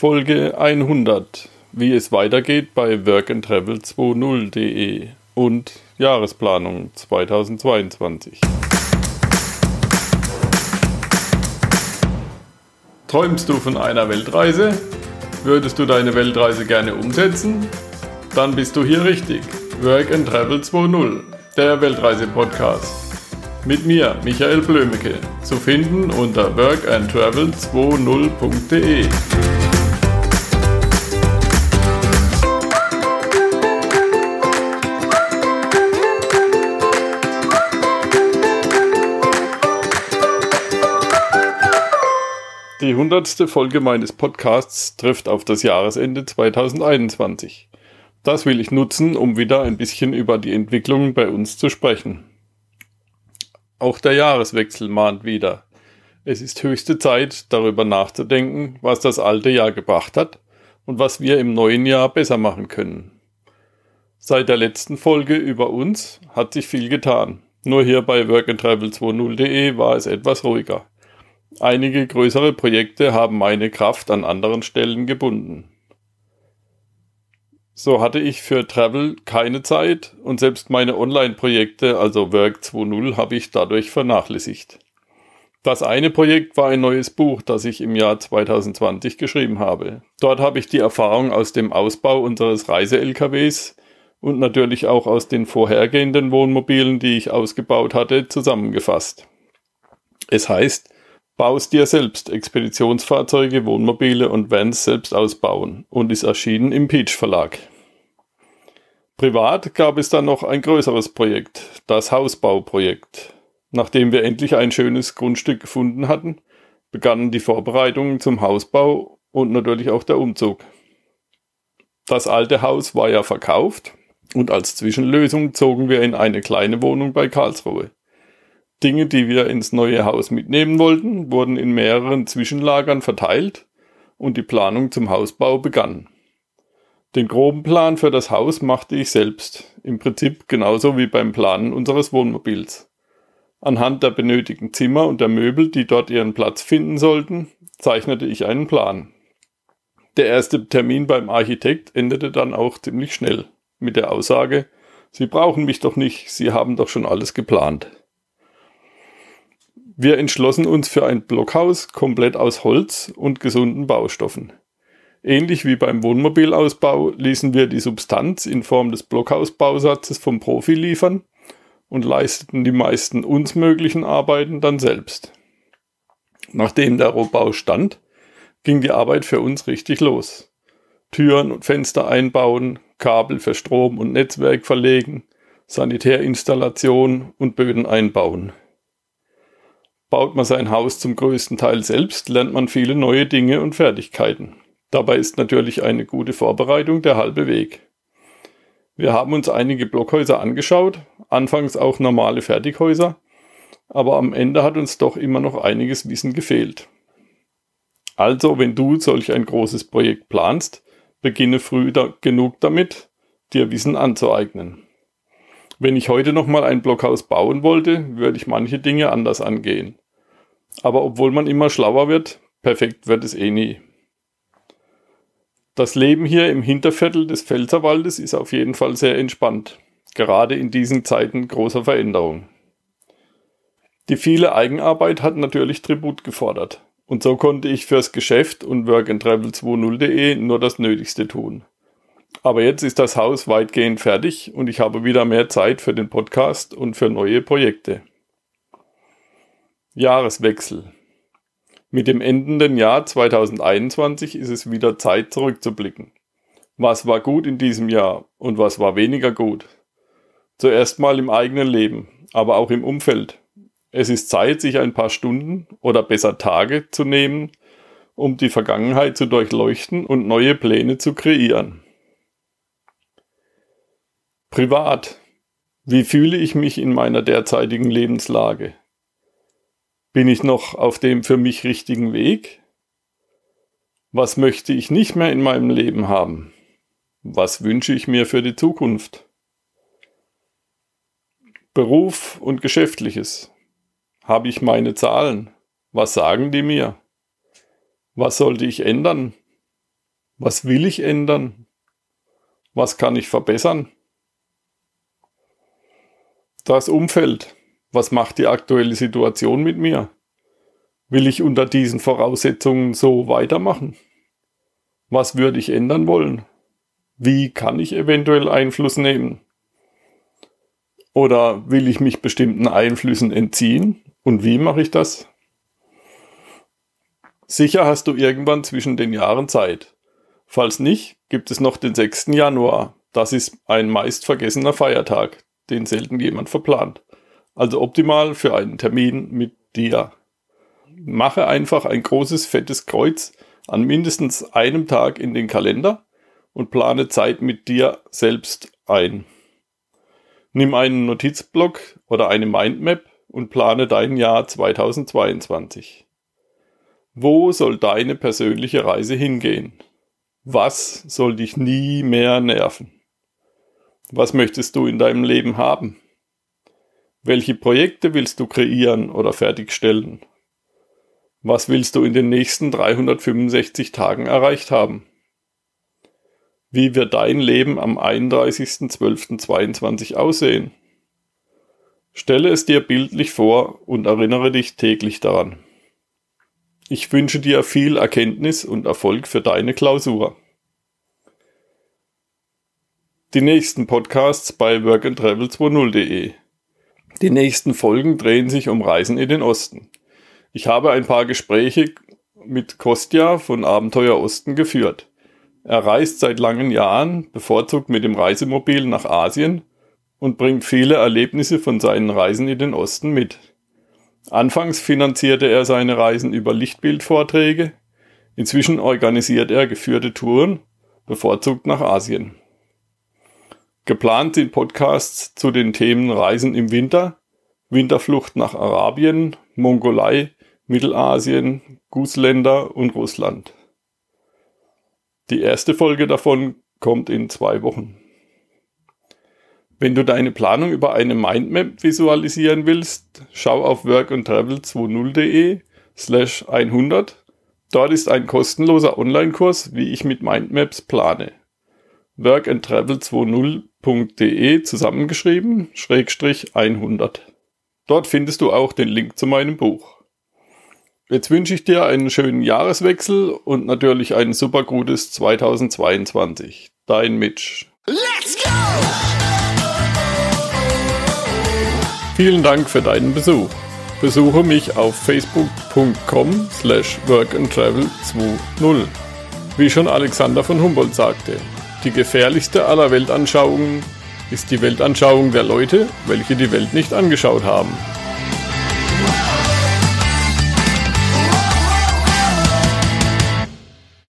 Folge 100, wie es weitergeht bei workandtravel20.de und Jahresplanung 2022. Träumst du von einer Weltreise? Würdest du deine Weltreise gerne umsetzen? Dann bist du hier richtig. Work and Travel 2.0, der Weltreise-Podcast. Mit mir, Michael Blömecke, zu finden unter workandtravel20.de. Die hundertste Folge meines Podcasts trifft auf das Jahresende 2021. Das will ich nutzen, um wieder ein bisschen über die Entwicklung bei uns zu sprechen. Auch der Jahreswechsel mahnt wieder. Es ist höchste Zeit, darüber nachzudenken, was das alte Jahr gebracht hat und was wir im neuen Jahr besser machen können. Seit der letzten Folge über uns hat sich viel getan. Nur hier bei workandtravel20.de war es etwas ruhiger. Einige größere Projekte haben meine Kraft an anderen Stellen gebunden. So hatte ich für Travel keine Zeit und selbst meine Online-Projekte, also Work 2.0, habe ich dadurch vernachlässigt. Das eine Projekt war ein neues Buch, das ich im Jahr 2020 geschrieben habe. Dort habe ich die Erfahrung aus dem Ausbau unseres Reise-LKWs und natürlich auch aus den vorhergehenden Wohnmobilen, die ich ausgebaut hatte, zusammengefasst. Es heißt, baust dir selbst Expeditionsfahrzeuge, Wohnmobile und Vans selbst ausbauen und ist erschienen im Peach Verlag. Privat gab es dann noch ein größeres Projekt, das Hausbauprojekt. Nachdem wir endlich ein schönes Grundstück gefunden hatten, begannen die Vorbereitungen zum Hausbau und natürlich auch der Umzug. Das alte Haus war ja verkauft und als Zwischenlösung zogen wir in eine kleine Wohnung bei Karlsruhe. Dinge, die wir ins neue Haus mitnehmen wollten, wurden in mehreren Zwischenlagern verteilt und die Planung zum Hausbau begann. Den groben Plan für das Haus machte ich selbst, im Prinzip genauso wie beim Planen unseres Wohnmobils. Anhand der benötigten Zimmer und der Möbel, die dort ihren Platz finden sollten, zeichnete ich einen Plan. Der erste Termin beim Architekt endete dann auch ziemlich schnell mit der Aussage, Sie brauchen mich doch nicht, Sie haben doch schon alles geplant. Wir entschlossen uns für ein Blockhaus komplett aus Holz und gesunden Baustoffen. Ähnlich wie beim Wohnmobilausbau ließen wir die Substanz in Form des Blockhausbausatzes vom Profi liefern und leisteten die meisten uns möglichen Arbeiten dann selbst. Nachdem der Rohbau stand, ging die Arbeit für uns richtig los. Türen und Fenster einbauen, Kabel für Strom und Netzwerk verlegen, Sanitärinstallation und Böden einbauen. Baut man sein Haus zum größten Teil selbst, lernt man viele neue Dinge und Fertigkeiten. Dabei ist natürlich eine gute Vorbereitung der halbe Weg. Wir haben uns einige Blockhäuser angeschaut, anfangs auch normale Fertighäuser, aber am Ende hat uns doch immer noch einiges Wissen gefehlt. Also, wenn du solch ein großes Projekt planst, beginne früh da genug damit, dir Wissen anzueignen. Wenn ich heute nochmal ein Blockhaus bauen wollte, würde ich manche Dinge anders angehen. Aber obwohl man immer schlauer wird, perfekt wird es eh nie. Das Leben hier im Hinterviertel des Pfälzerwaldes ist auf jeden Fall sehr entspannt, gerade in diesen Zeiten großer Veränderung. Die viele Eigenarbeit hat natürlich Tribut gefordert. Und so konnte ich fürs Geschäft und workandtravel20.de nur das Nötigste tun. Aber jetzt ist das Haus weitgehend fertig und ich habe wieder mehr Zeit für den Podcast und für neue Projekte. Jahreswechsel. Mit dem endenden Jahr 2021 ist es wieder Zeit zurückzublicken. Was war gut in diesem Jahr und was war weniger gut? Zuerst mal im eigenen Leben, aber auch im Umfeld. Es ist Zeit, sich ein paar Stunden oder besser Tage zu nehmen, um die Vergangenheit zu durchleuchten und neue Pläne zu kreieren. Privat. Wie fühle ich mich in meiner derzeitigen Lebenslage? Bin ich noch auf dem für mich richtigen Weg? Was möchte ich nicht mehr in meinem Leben haben? Was wünsche ich mir für die Zukunft? Beruf und Geschäftliches. Habe ich meine Zahlen? Was sagen die mir? Was sollte ich ändern? Was will ich ändern? Was kann ich verbessern? Das Umfeld. Was macht die aktuelle Situation mit mir? Will ich unter diesen Voraussetzungen so weitermachen? Was würde ich ändern wollen? Wie kann ich eventuell Einfluss nehmen? Oder will ich mich bestimmten Einflüssen entziehen? Und wie mache ich das? Sicher hast du irgendwann zwischen den Jahren Zeit. Falls nicht, gibt es noch den 6. Januar. Das ist ein meist vergessener Feiertag, den selten jemand verplant. Also optimal für einen Termin mit dir. Mache einfach ein großes fettes Kreuz an mindestens einem Tag in den Kalender und plane Zeit mit dir selbst ein. Nimm einen Notizblock oder eine Mindmap und plane dein Jahr 2022. Wo soll deine persönliche Reise hingehen? Was soll dich nie mehr nerven? Was möchtest du in deinem Leben haben? Welche Projekte willst du kreieren oder fertigstellen? Was willst du in den nächsten 365 Tagen erreicht haben? Wie wird dein Leben am 31.12.22 aussehen? Stelle es dir bildlich vor und erinnere dich täglich daran. Ich wünsche dir viel Erkenntnis und Erfolg für deine Klausur. Die nächsten Podcasts bei workandtravel20.de. Die nächsten Folgen drehen sich um Reisen in den Osten. Ich habe ein paar Gespräche mit Kostja von Abenteuer Osten geführt. Er reist seit langen Jahren, bevorzugt mit dem Reisemobil nach Asien und bringt viele Erlebnisse von seinen Reisen in den Osten mit. Anfangs finanzierte er seine Reisen über Lichtbildvorträge, inzwischen organisiert er geführte Touren, bevorzugt nach Asien. Geplant sind Podcasts zu den Themen Reisen im Winter, Winterflucht nach Arabien, Mongolei, Mittelasien, Gußländer und Russland. Die erste Folge davon kommt in zwei Wochen. Wenn du deine Planung über eine Mindmap visualisieren willst, schau auf workandtravel20.de slash 100. Dort ist ein kostenloser Online-Kurs, wie ich mit Mindmaps plane. workandtravel20.de zusammengeschrieben, Schrägstrich 100. Dort findest du auch den Link zu meinem Buch. Jetzt wünsche ich dir einen schönen Jahreswechsel und natürlich ein super gutes 2022. Dein Mitch. Let's go! Vielen Dank für deinen Besuch. Besuche mich auf facebook.com slash workandtravel20. Wie schon Alexander von Humboldt sagte, die gefährlichste aller Weltanschauungen ist die Weltanschauung der Leute, welche die Welt nicht angeschaut haben.